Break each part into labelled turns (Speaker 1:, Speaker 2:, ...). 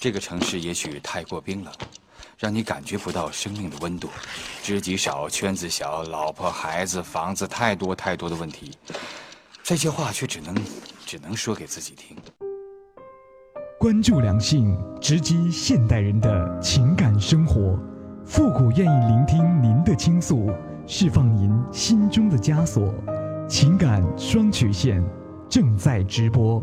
Speaker 1: 这个城市也许太过冰冷，让你感觉不到生命的温度。知己少，圈子小，老婆孩子房子太多太多的问题，这些话却只能只能说给自己听。
Speaker 2: 关注两性，直击现代人的情感生活。复古愿意聆听您的倾诉，释放您心中的枷锁。情感双曲线正在直播。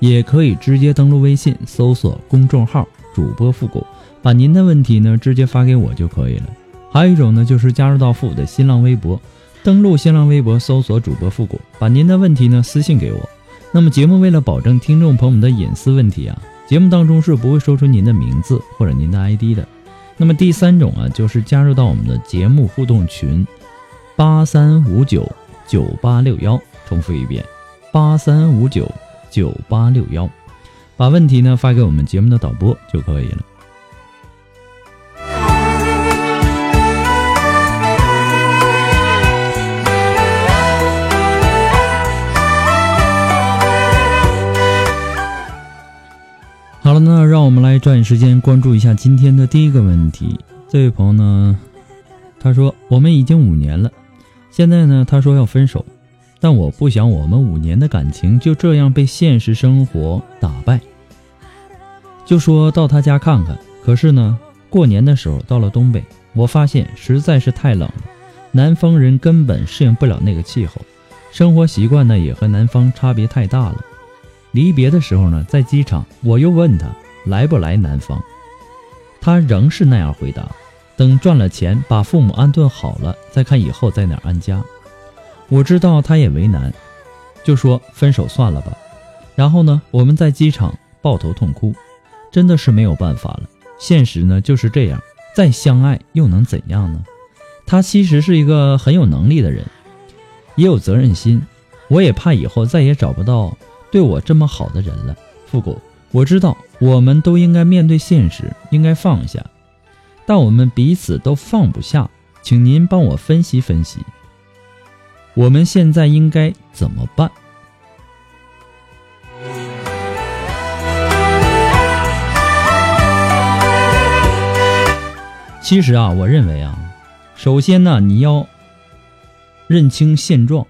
Speaker 3: 也可以直接登录微信，搜索公众号“主播复古”，把您的问题呢直接发给我就可以了。还有一种呢，就是加入到复古的新浪微博，登录新浪微博，搜索“主播复古”，把您的问题呢私信给我。那么节目为了保证听众朋友们的隐私问题啊，节目当中是不会说出您的名字或者您的 ID 的。那么第三种啊，就是加入到我们的节目互动群，八三五九九八六幺，重复一遍，八三五九。九八六幺，把问题呢发给我们节目的导播就可以了。好了，那让我们来抓紧时间关注一下今天的第一个问题。这位朋友呢，他说我们已经五年了，现在呢，他说要分手。但我不想我们五年的感情就这样被现实生活打败。就说到他家看看，可是呢，过年的时候到了东北，我发现实在是太冷了，南方人根本适应不了那个气候，生活习惯呢也和南方差别太大了。离别的时候呢，在机场我又问他来不来南方，他仍是那样回答：等赚了钱，把父母安顿好了，再看以后在哪安家。我知道他也为难，就说分手算了吧。然后呢，我们在机场抱头痛哭，真的是没有办法了。现实呢就是这样，再相爱又能怎样呢？他其实是一个很有能力的人，也有责任心。我也怕以后再也找不到对我这么好的人了。复古，我知道我们都应该面对现实，应该放下，但我们彼此都放不下，请您帮我分析分析。我们现在应该怎么办？其实啊，我认为啊，首先呢，你要认清现状。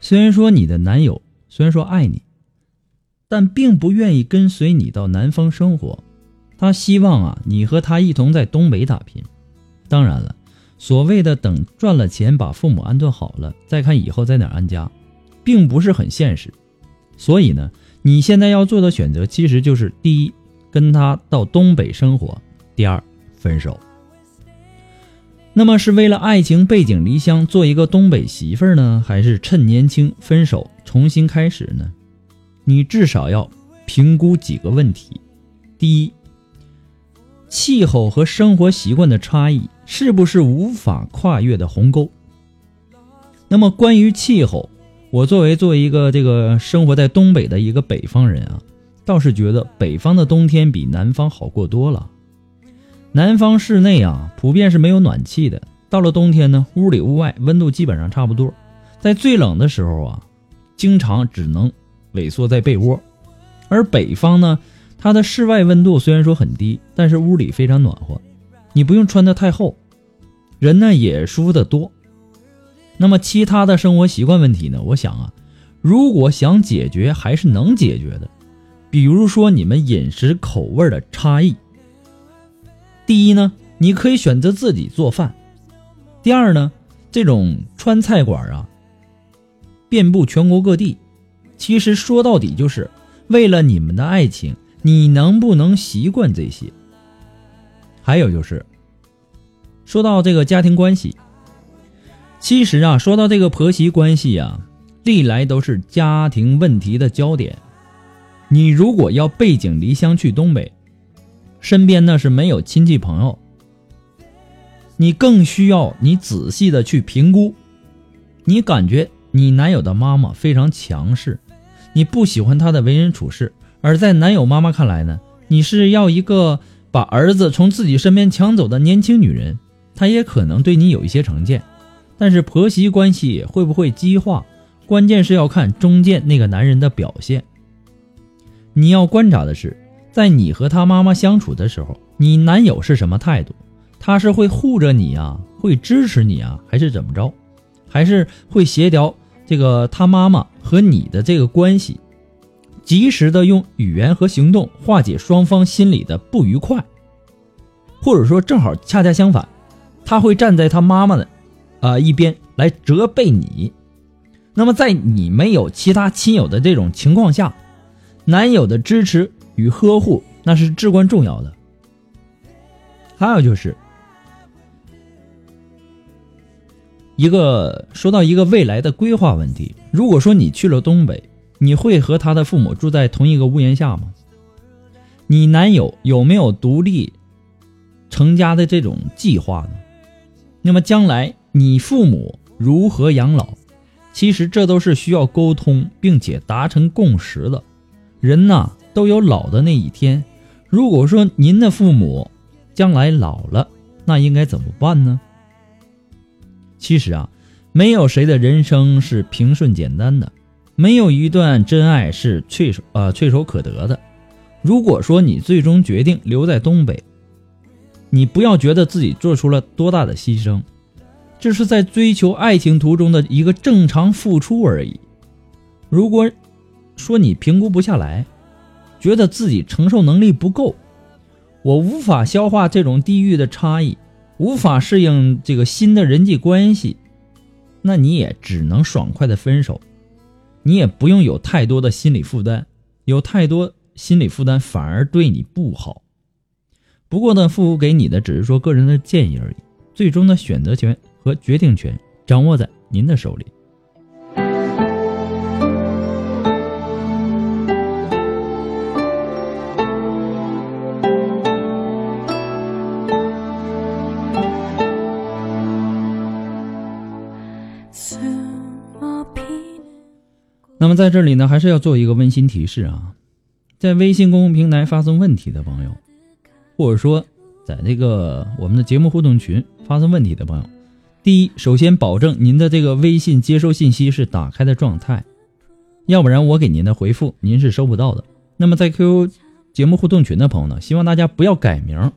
Speaker 3: 虽然说你的男友虽然说爱你，但并不愿意跟随你到南方生活，他希望啊，你和他一同在东北打拼。当然了。所谓的等赚了钱把父母安顿好了再看以后在哪安家，并不是很现实。所以呢，你现在要做的选择其实就是：第一，跟他到东北生活；第二，分手。那么是为了爱情背井离乡做一个东北媳妇呢，还是趁年轻分手重新开始呢？你至少要评估几个问题：第一，气候和生活习惯的差异。是不是无法跨越的鸿沟？那么关于气候，我作为作为一个这个生活在东北的一个北方人啊，倒是觉得北方的冬天比南方好过多了。南方室内啊，普遍是没有暖气的，到了冬天呢，屋里屋外温度基本上差不多，在最冷的时候啊，经常只能萎缩在被窝。而北方呢，它的室外温度虽然说很低，但是屋里非常暖和。你不用穿的太厚，人呢也舒服的多。那么其他的生活习惯问题呢？我想啊，如果想解决，还是能解决的。比如说你们饮食口味的差异。第一呢，你可以选择自己做饭。第二呢，这种川菜馆啊，遍布全国各地。其实说到底，就是为了你们的爱情，你能不能习惯这些？还有就是，说到这个家庭关系，其实啊，说到这个婆媳关系啊，历来都是家庭问题的焦点。你如果要背井离乡去东北，身边呢是没有亲戚朋友，你更需要你仔细的去评估。你感觉你男友的妈妈非常强势，你不喜欢她的为人处事，而在男友妈妈看来呢，你是要一个把儿子从自己身边抢走的年轻女人，她也可能对你有一些成见。但是婆媳关系会不会激化，关键是要看中间那个男人的表现。你要观察的是，在你和他妈妈相处的时候，你男友是什么态度？他是会护着你啊，会支持你啊，还是怎么着？还是会协调这个他妈妈和你的这个关系，及时的用语言和行动化解双方心里的不愉快，或者说正好恰恰相反，他会站在他妈妈的啊一边来责备你。那么在你没有其他亲友的这种情况下。男友的支持与呵护那是至关重要的。还有就是一个说到一个未来的规划问题，如果说你去了东北，你会和他的父母住在同一个屋檐下吗？你男友有没有独立成家的这种计划呢？那么将来你父母如何养老？其实这都是需要沟通并且达成共识的。人呐，都有老的那一天。如果说您的父母将来老了，那应该怎么办呢？其实啊，没有谁的人生是平顺简单的，没有一段真爱是唾手呃唾手可得的。如果说你最终决定留在东北，你不要觉得自己做出了多大的牺牲，这是在追求爱情途中的一个正常付出而已。如果，说你评估不下来，觉得自己承受能力不够，我无法消化这种地域的差异，无法适应这个新的人际关系，那你也只能爽快的分手，你也不用有太多的心理负担，有太多心理负担反而对你不好。不过呢，父母给你的只是说个人的建议而已，最终的选择权和决定权掌握在您的手里。在这里呢，还是要做一个温馨提示啊，在微信公共平台发送问题的朋友，或者说在这个我们的节目互动群发送问题的朋友，第一，首先保证您的这个微信接收信息是打开的状态，要不然我给您的回复您是收不到的。那么在 QQ 节目互动群的朋友呢，希望大家不要改名。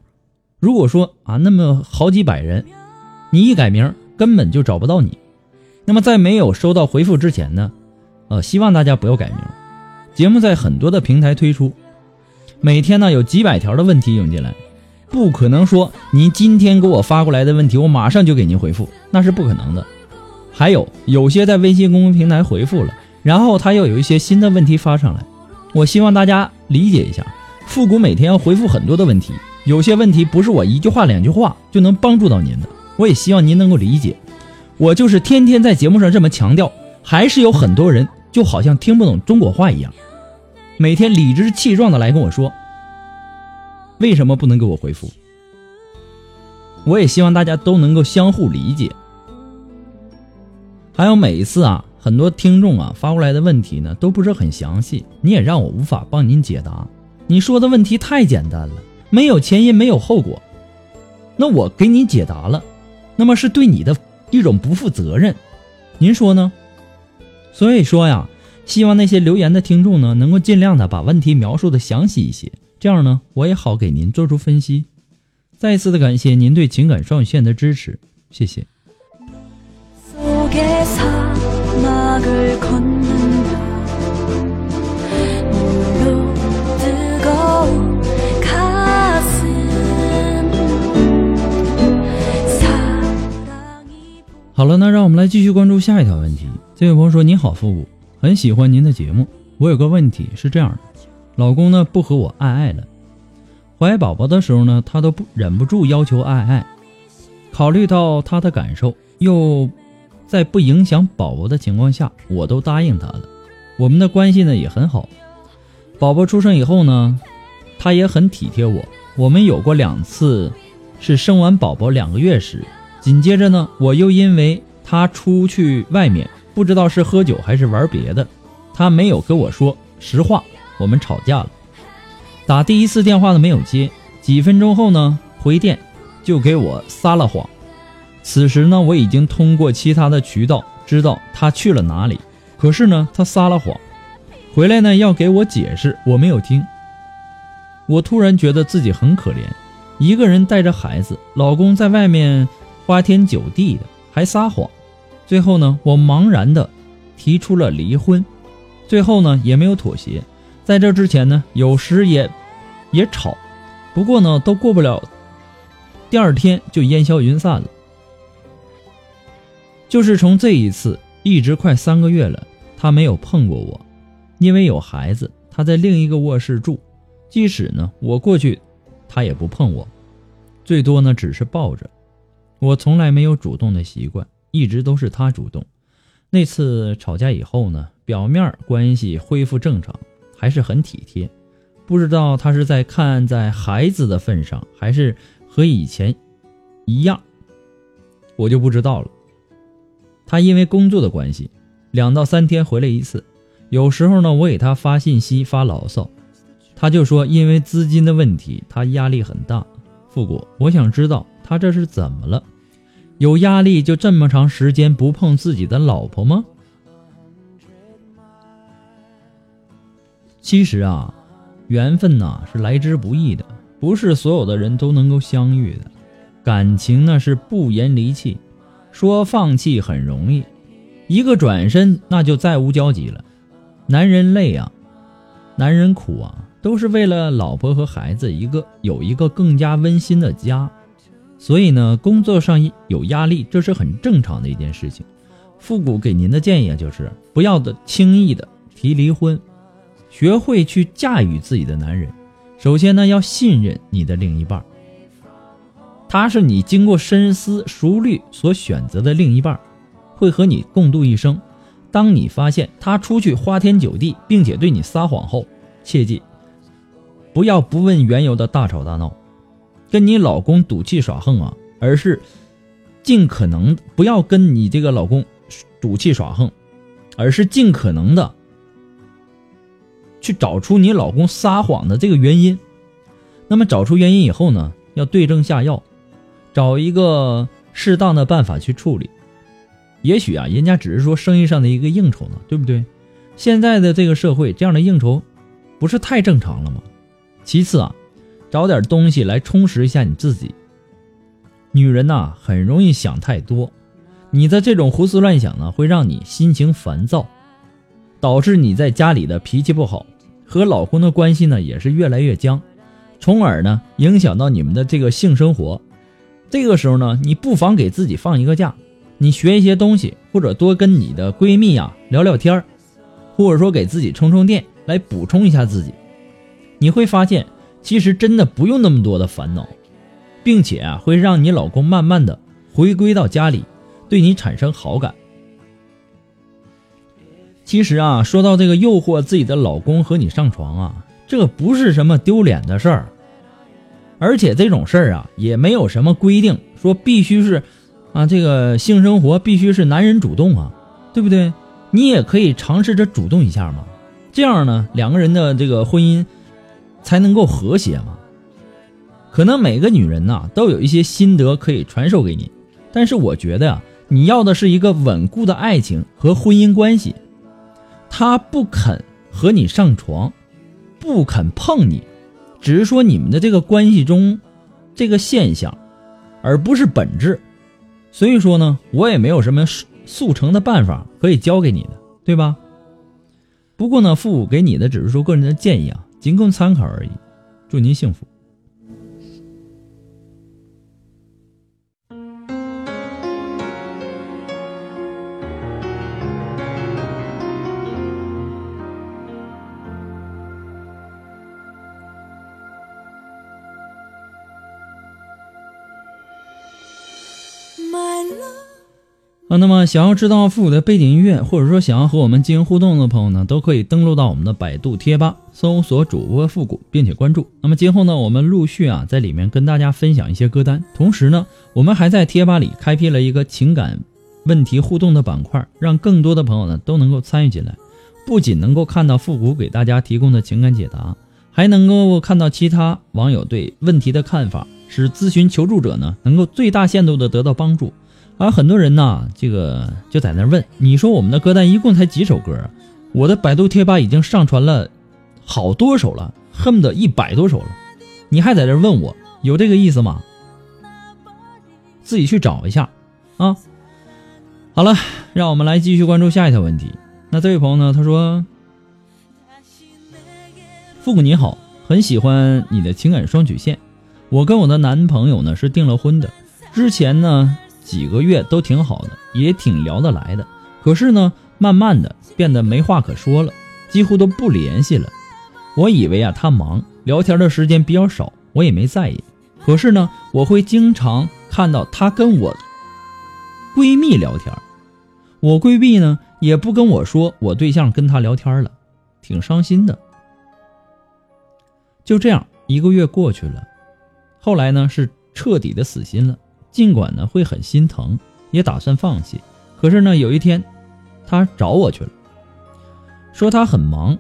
Speaker 3: 如果说啊，那么好几百人，你一改名根本就找不到你。那么在没有收到回复之前呢？呃，希望大家不要改名。节目在很多的平台推出，每天呢有几百条的问题涌进来，不可能说您今天给我发过来的问题，我马上就给您回复，那是不可能的。还有有些在微信公众平台回复了，然后他又有一些新的问题发上来，我希望大家理解一下，复古每天要回复很多的问题，有些问题不是我一句话两句话就能帮助到您的，我也希望您能够理解。我就是天天在节目上这么强调，还是有很多人。就好像听不懂中国话一样，每天理直气壮的来跟我说，为什么不能给我回复？我也希望大家都能够相互理解。还有每一次啊，很多听众啊发过来的问题呢，都不是很详细，你也让我无法帮您解答。你说的问题太简单了，没有前因，没有后果，那我给你解答了，那么是对你的一种不负责任，您说呢？所以说呀希望那些留言的听众呢能够尽量的把问题描述的详细一些这样呢我也好给您做出分析。再一次的感谢您对情感双语线的支持谢谢。好了那让我们来继续关注下一条问题。这位朋友说：“你好，复古，很喜欢您的节目。我有个问题是这样的，老公呢不和我爱爱了，怀宝宝的时候呢，他都不忍不住要求爱爱。考虑到他的感受，又在不影响宝宝的情况下，我都答应他了。我们的关系呢也很好。宝宝出生以后呢，他也很体贴我。我们有过两次，是生完宝宝两个月时，紧接着呢，我又因为他出去外面。”不知道是喝酒还是玩别的，他没有跟我说实话，我们吵架了。打第一次电话呢没有接，几分钟后呢回电就给我撒了谎。此时呢我已经通过其他的渠道知道他去了哪里，可是呢他撒了谎，回来呢要给我解释，我没有听。我突然觉得自己很可怜，一个人带着孩子，老公在外面花天酒地的，还撒谎。最后呢，我茫然的提出了离婚，最后呢也没有妥协。在这之前呢，有时也也吵，不过呢都过不了，第二天就烟消云散了。就是从这一次，一直快三个月了，他没有碰过我，因为有孩子，他在另一个卧室住，即使呢我过去，他也不碰我，最多呢只是抱着。我从来没有主动的习惯。一直都是他主动。那次吵架以后呢，表面关系恢复正常，还是很体贴。不知道他是在看在孩子的份上，还是和以前一样，我就不知道了。他因为工作的关系，两到三天回来一次。有时候呢，我给他发信息发牢骚，他就说因为资金的问题，他压力很大。复古，我想知道他这是怎么了。有压力就这么长时间不碰自己的老婆吗？其实啊，缘分呐是来之不易的，不是所有的人都能够相遇的。感情呢是不言离弃，说放弃很容易，一个转身那就再无交集了。男人累啊，男人苦啊，都是为了老婆和孩子一个有一个更加温馨的家。所以呢，工作上有压力，这是很正常的一件事情。复古给您的建议啊，就是不要的轻易的提离婚，学会去驾驭自己的男人。首先呢，要信任你的另一半，他是你经过深思熟虑所选择的另一半，会和你共度一生。当你发现他出去花天酒地，并且对你撒谎后，切记不要不问缘由的大吵大闹。跟你老公赌气耍横啊，而是尽可能不要跟你这个老公赌气耍横，而是尽可能的去找出你老公撒谎的这个原因。那么找出原因以后呢，要对症下药，找一个适当的办法去处理。也许啊，人家只是说生意上的一个应酬呢，对不对？现在的这个社会，这样的应酬不是太正常了吗？其次啊。找点东西来充实一下你自己。女人呐，很容易想太多，你的这种胡思乱想呢，会让你心情烦躁，导致你在家里的脾气不好，和老公的关系呢也是越来越僵，从而呢影响到你们的这个性生活。这个时候呢，你不妨给自己放一个假，你学一些东西，或者多跟你的闺蜜呀聊聊天或者说给自己充充电，来补充一下自己，你会发现。其实真的不用那么多的烦恼，并且啊，会让你老公慢慢的回归到家里，对你产生好感。其实啊，说到这个诱惑自己的老公和你上床啊，这不是什么丢脸的事儿，而且这种事儿啊，也没有什么规定说必须是，啊，这个性生活必须是男人主动啊，对不对？你也可以尝试着主动一下嘛，这样呢，两个人的这个婚姻。才能够和谐嘛？可能每个女人呐都有一些心得可以传授给你，但是我觉得呀，你要的是一个稳固的爱情和婚姻关系。他不肯和你上床，不肯碰你，只是说你们的这个关系中这个现象，而不是本质。所以说呢，我也没有什么速成的办法可以教给你的，对吧？不过呢，父母给你的只是说个人的建议啊。仅供参考而已，祝您幸福。啊，那么想要知道复古的背景音乐，或者说想要和我们进行互动的朋友呢，都可以登录到我们的百度贴吧，搜索主播复古，并且关注。那么今后呢，我们陆续啊在里面跟大家分享一些歌单，同时呢，我们还在贴吧里开辟了一个情感问题互动的板块，让更多的朋友呢都能够参与进来，不仅能够看到复古给大家提供的情感解答，还能够看到其他网友对问题的看法，使咨询求助者呢能够最大限度的得到帮助。而很多人呢，这个就在那问，你说我们的歌单一共才几首歌啊？我的百度贴吧已经上传了好多首了，恨不得一百多首了，你还在这问我，有这个意思吗？自己去找一下啊。好了，让我们来继续关注下一条问题。那这位朋友呢，他说：“父母你好，很喜欢你的情感双曲线。我跟我的男朋友呢是订了婚的，之前呢。”几个月都挺好的，也挺聊得来的。可是呢，慢慢的变得没话可说了，几乎都不联系了。我以为啊，他忙，聊天的时间比较少，我也没在意。可是呢，我会经常看到他跟我闺蜜聊天，我闺蜜呢也不跟我说我对象跟他聊天了，挺伤心的。就这样，一个月过去了，后来呢是彻底的死心了。尽管呢会很心疼，也打算放弃，可是呢有一天，他找我去了，说他很忙。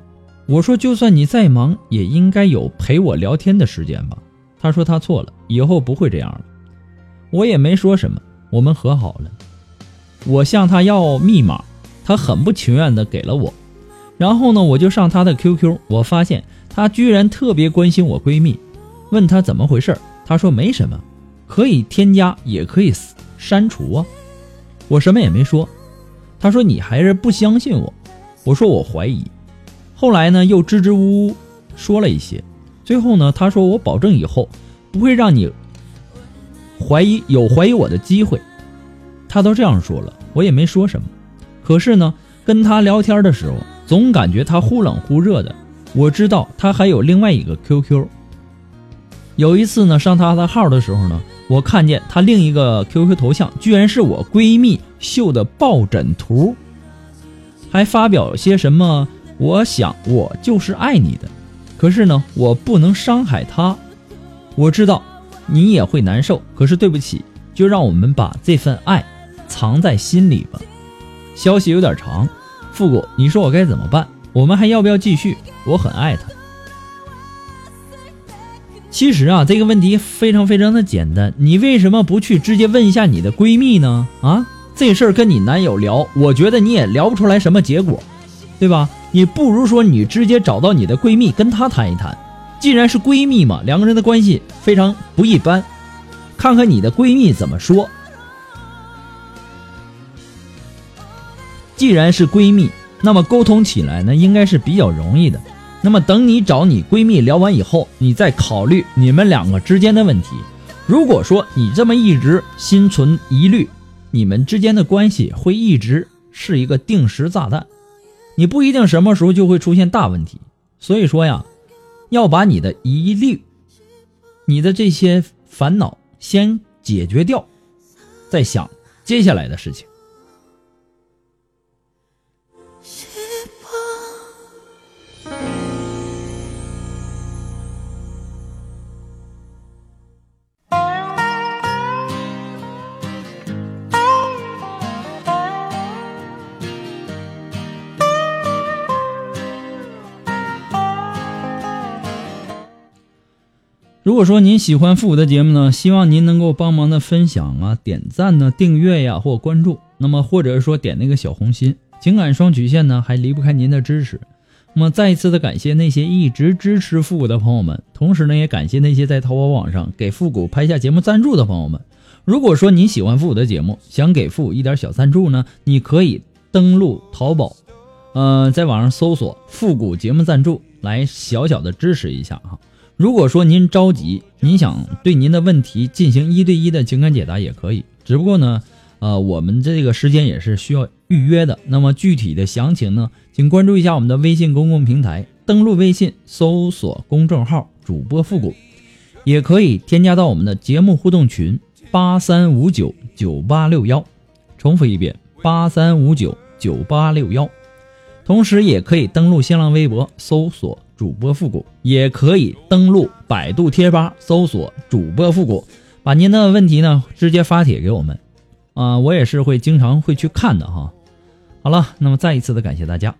Speaker 3: 我说就算你再忙，也应该有陪我聊天的时间吧。他说他错了，以后不会这样了。我也没说什么，我们和好了。我向他要密码，他很不情愿的给了我。然后呢，我就上他的 QQ，我发现他居然特别关心我闺蜜，问他怎么回事，他说没什么。可以添加，也可以删除啊！我什么也没说。他说你还是不相信我。我说我怀疑。后来呢，又支支吾吾说了一些。最后呢，他说我保证以后不会让你怀疑有怀疑我的机会。他都这样说了，我也没说什么。可是呢，跟他聊天的时候，总感觉他忽冷忽热的。我知道他还有另外一个 QQ。有一次呢，上他的号的时候呢。我看见她另一个 QQ 头像，居然是我闺蜜秀的抱枕图，还发表些什么？我想我就是爱你的，可是呢，我不能伤害她。我知道你也会难受，可是对不起，就让我们把这份爱藏在心里吧。消息有点长，复古，你说我该怎么办？我们还要不要继续？我很爱他。其实啊，这个问题非常非常的简单，你为什么不去直接问一下你的闺蜜呢？啊，这事儿跟你男友聊，我觉得你也聊不出来什么结果，对吧？你不如说你直接找到你的闺蜜，跟她谈一谈。既然是闺蜜嘛，两个人的关系非常不一般，看看你的闺蜜怎么说。既然是闺蜜，那么沟通起来呢，应该是比较容易的。那么等你找你闺蜜聊完以后，你再考虑你们两个之间的问题。如果说你这么一直心存疑虑，你们之间的关系会一直是一个定时炸弹，你不一定什么时候就会出现大问题。所以说呀，要把你的疑虑、你的这些烦恼先解决掉，再想接下来的事情。如果说您喜欢复古的节目呢，希望您能够帮忙的分享啊、点赞呢、订阅呀或关注，那么或者说点那个小红心。情感双曲线呢还离不开您的支持。那么再一次的感谢那些一直支持复古的朋友们，同时呢也感谢那些在淘宝网上给复古拍下节目赞助的朋友们。如果说您喜欢复古的节目，想给复古一点小赞助呢，你可以登录淘宝，呃，在网上搜索“复古节目赞助”来小小的支持一下哈。如果说您着急，您想对您的问题进行一对一的情感解答也可以，只不过呢，呃，我们这个时间也是需要预约的。那么具体的详情呢，请关注一下我们的微信公共平台，登录微信搜索公众号“主播复古”，也可以添加到我们的节目互动群，八三五九九八六幺，重复一遍八三五九九八六幺。同时也可以登录新浪微博搜索主播复古，也可以登录百度贴吧搜索主播复古，把您的问题呢直接发帖给我们，啊，我也是会经常会去看的哈。好了，那么再一次的感谢大家。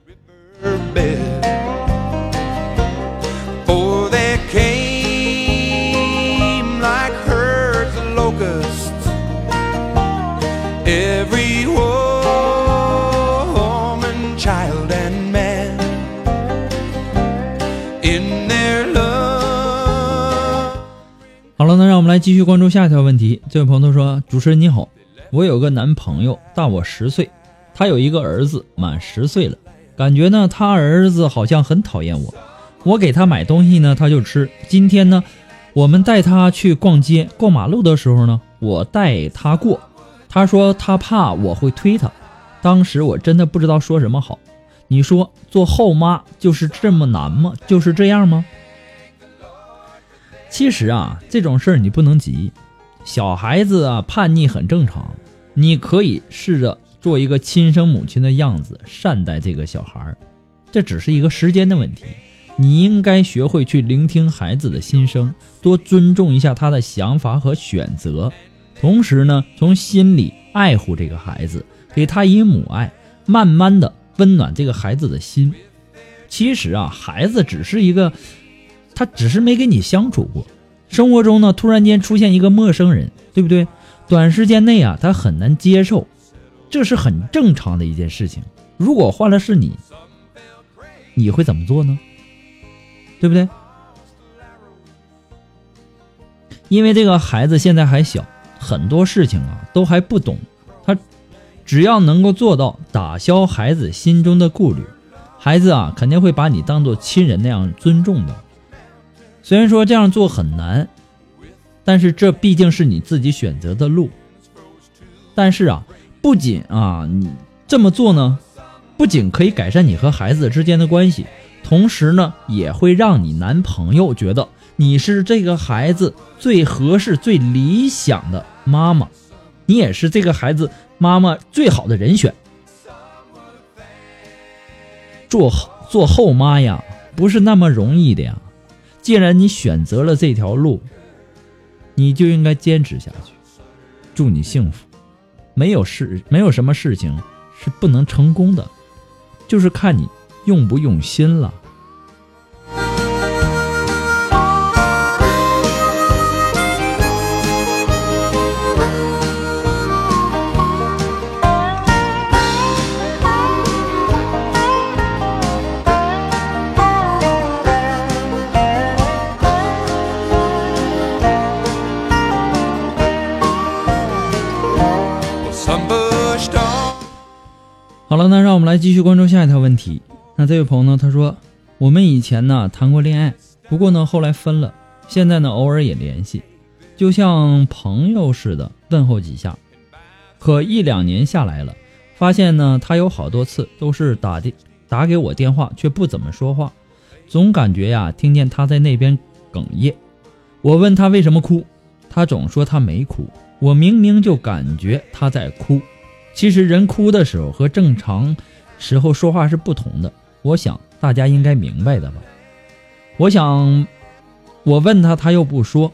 Speaker 3: 来继续关注下一条问题。这位朋友说：“主持人你好，我有个男朋友大我十岁，他有一个儿子满十岁了，感觉呢他儿子好像很讨厌我，我给他买东西呢他就吃。今天呢，我们带他去逛街，过马路的时候呢，我带他过，他说他怕我会推他，当时我真的不知道说什么好。你说做后妈就是这么难吗？就是这样吗？”其实啊，这种事儿你不能急，小孩子啊叛逆很正常，你可以试着做一个亲生母亲的样子善待这个小孩儿，这只是一个时间的问题。你应该学会去聆听孩子的心声，多尊重一下他的想法和选择，同时呢，从心里爱护这个孩子，给他以母爱，慢慢的温暖这个孩子的心。其实啊，孩子只是一个。他只是没跟你相处过，生活中呢突然间出现一个陌生人，对不对？短时间内啊，他很难接受，这是很正常的一件事情。如果换了是你，你会怎么做呢？对不对？因为这个孩子现在还小，很多事情啊都还不懂，他只要能够做到打消孩子心中的顾虑，孩子啊肯定会把你当做亲人那样尊重的。虽然说这样做很难，但是这毕竟是你自己选择的路。但是啊，不仅啊你这么做呢，不仅可以改善你和孩子之间的关系，同时呢，也会让你男朋友觉得你是这个孩子最合适、最理想的妈妈，你也是这个孩子妈妈最好的人选。做做后妈呀，不是那么容易的呀。既然你选择了这条路，你就应该坚持下去。祝你幸福，没有事，没有什么事情是不能成功的，就是看你用不用心了。了，那让我们来继续关注下一条问题。那这位朋友呢，他说我们以前呢谈过恋爱，不过呢后来分了，现在呢偶尔也联系，就像朋友似的问候几下。可一两年下来了，发现呢他有好多次都是打电打给我电话，却不怎么说话，总感觉呀听见他在那边哽咽。我问他为什么哭，他总说他没哭，我明明就感觉他在哭。其实人哭的时候和正常时候说话是不同的，我想大家应该明白的吧。我想，我问他，他又不说。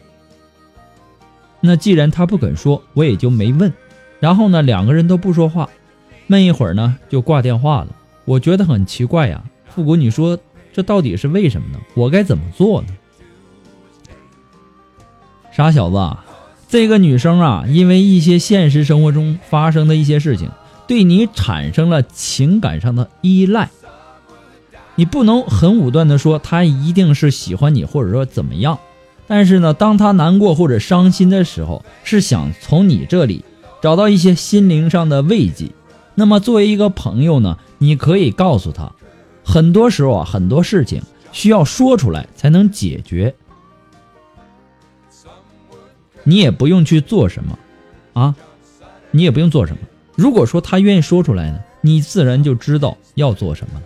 Speaker 3: 那既然他不肯说，我也就没问。然后呢，两个人都不说话，闷一会儿呢，就挂电话了。我觉得很奇怪呀，复古，你说这到底是为什么呢？我该怎么做呢？傻小子。这个女生啊，因为一些现实生活中发生的一些事情，对你产生了情感上的依赖。你不能很武断的说她一定是喜欢你，或者说怎么样。但是呢，当她难过或者伤心的时候，是想从你这里找到一些心灵上的慰藉。那么作为一个朋友呢，你可以告诉她，很多时候啊，很多事情需要说出来才能解决。你也不用去做什么，啊，你也不用做什么。如果说他愿意说出来呢，你自然就知道要做什么了，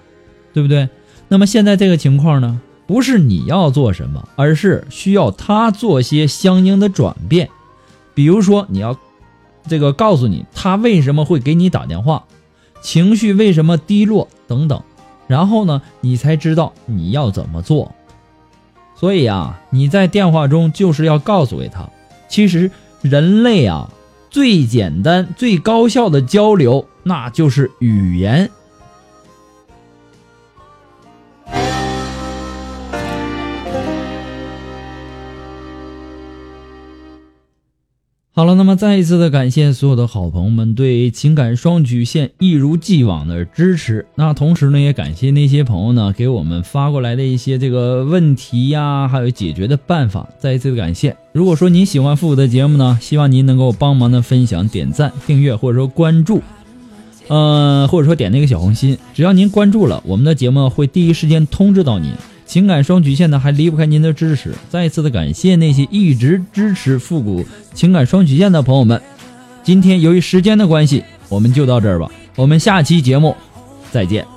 Speaker 3: 对不对？那么现在这个情况呢，不是你要做什么，而是需要他做些相应的转变。比如说你要这个告诉你他为什么会给你打电话，情绪为什么低落等等，然后呢，你才知道你要怎么做。所以啊，你在电话中就是要告诉给他，其实人类啊最简单、最高效的交流，那就是语言。好了，那么再一次的感谢所有的好朋友们对情感双曲线一如既往的支持。那同时呢，也感谢那些朋友呢给我们发过来的一些这个问题呀，还有解决的办法。再一次的感谢。如果说您喜欢复古的节目呢，希望您能够帮忙的分享、点赞、订阅或者说关注，呃，或者说点那个小红心。只要您关注了，我们的节目会第一时间通知到您。情感双曲线呢，还离不开您的支持。再一次的感谢那些一直支持复古情感双曲线的朋友们。今天由于时间的关系，我们就到这儿吧。我们下期节目再见。